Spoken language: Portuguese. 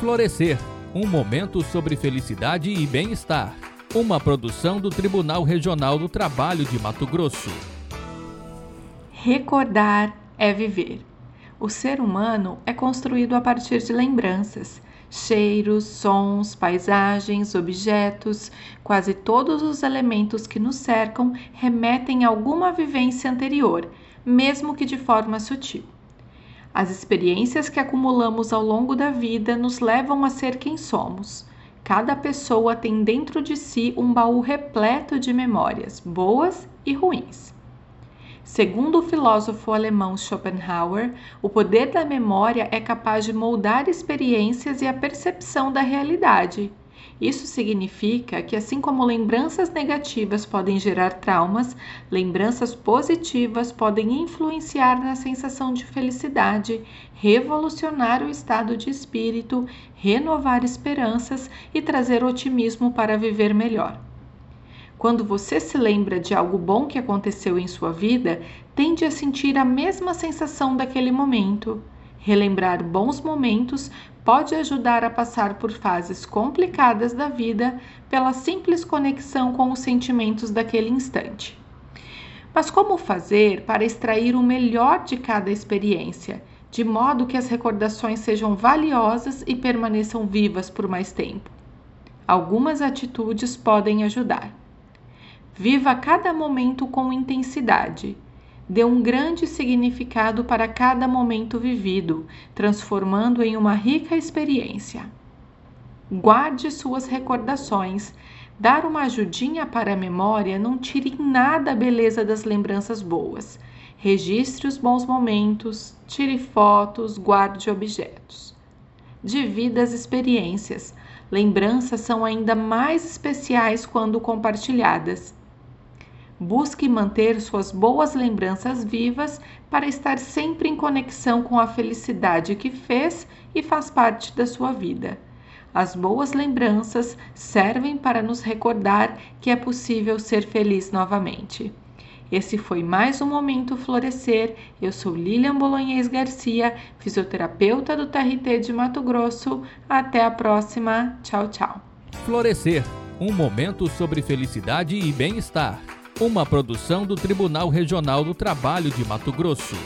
Florescer um momento sobre felicidade e bem-estar. Uma produção do Tribunal Regional do Trabalho de Mato Grosso. Recordar é viver. O ser humano é construído a partir de lembranças, cheiros, sons, paisagens, objetos, quase todos os elementos que nos cercam remetem a alguma vivência anterior, mesmo que de forma sutil. As experiências que acumulamos ao longo da vida nos levam a ser quem somos. Cada pessoa tem dentro de si um baú repleto de memórias, boas e ruins. Segundo o filósofo alemão Schopenhauer, o poder da memória é capaz de moldar experiências e a percepção da realidade. Isso significa que, assim como lembranças negativas podem gerar traumas, lembranças positivas podem influenciar na sensação de felicidade, revolucionar o estado de espírito, renovar esperanças e trazer otimismo para viver melhor. Quando você se lembra de algo bom que aconteceu em sua vida, tende a sentir a mesma sensação daquele momento. Relembrar bons momentos pode ajudar a passar por fases complicadas da vida pela simples conexão com os sentimentos daquele instante. Mas como fazer para extrair o melhor de cada experiência, de modo que as recordações sejam valiosas e permaneçam vivas por mais tempo? Algumas atitudes podem ajudar. Viva cada momento com intensidade dê um grande significado para cada momento vivido, transformando em uma rica experiência. Guarde suas recordações. Dar uma ajudinha para a memória não tire nada a beleza das lembranças boas. Registre os bons momentos, tire fotos, guarde objetos. Divida as experiências. Lembranças são ainda mais especiais quando compartilhadas Busque manter suas boas lembranças vivas para estar sempre em conexão com a felicidade que fez e faz parte da sua vida. As boas lembranças servem para nos recordar que é possível ser feliz novamente. Esse foi mais um Momento Florescer. Eu sou Lilian Bolonhês Garcia, fisioterapeuta do TRT de Mato Grosso. Até a próxima. Tchau, tchau. Florescer um momento sobre felicidade e bem-estar uma produção do Tribunal Regional do Trabalho de Mato Grosso.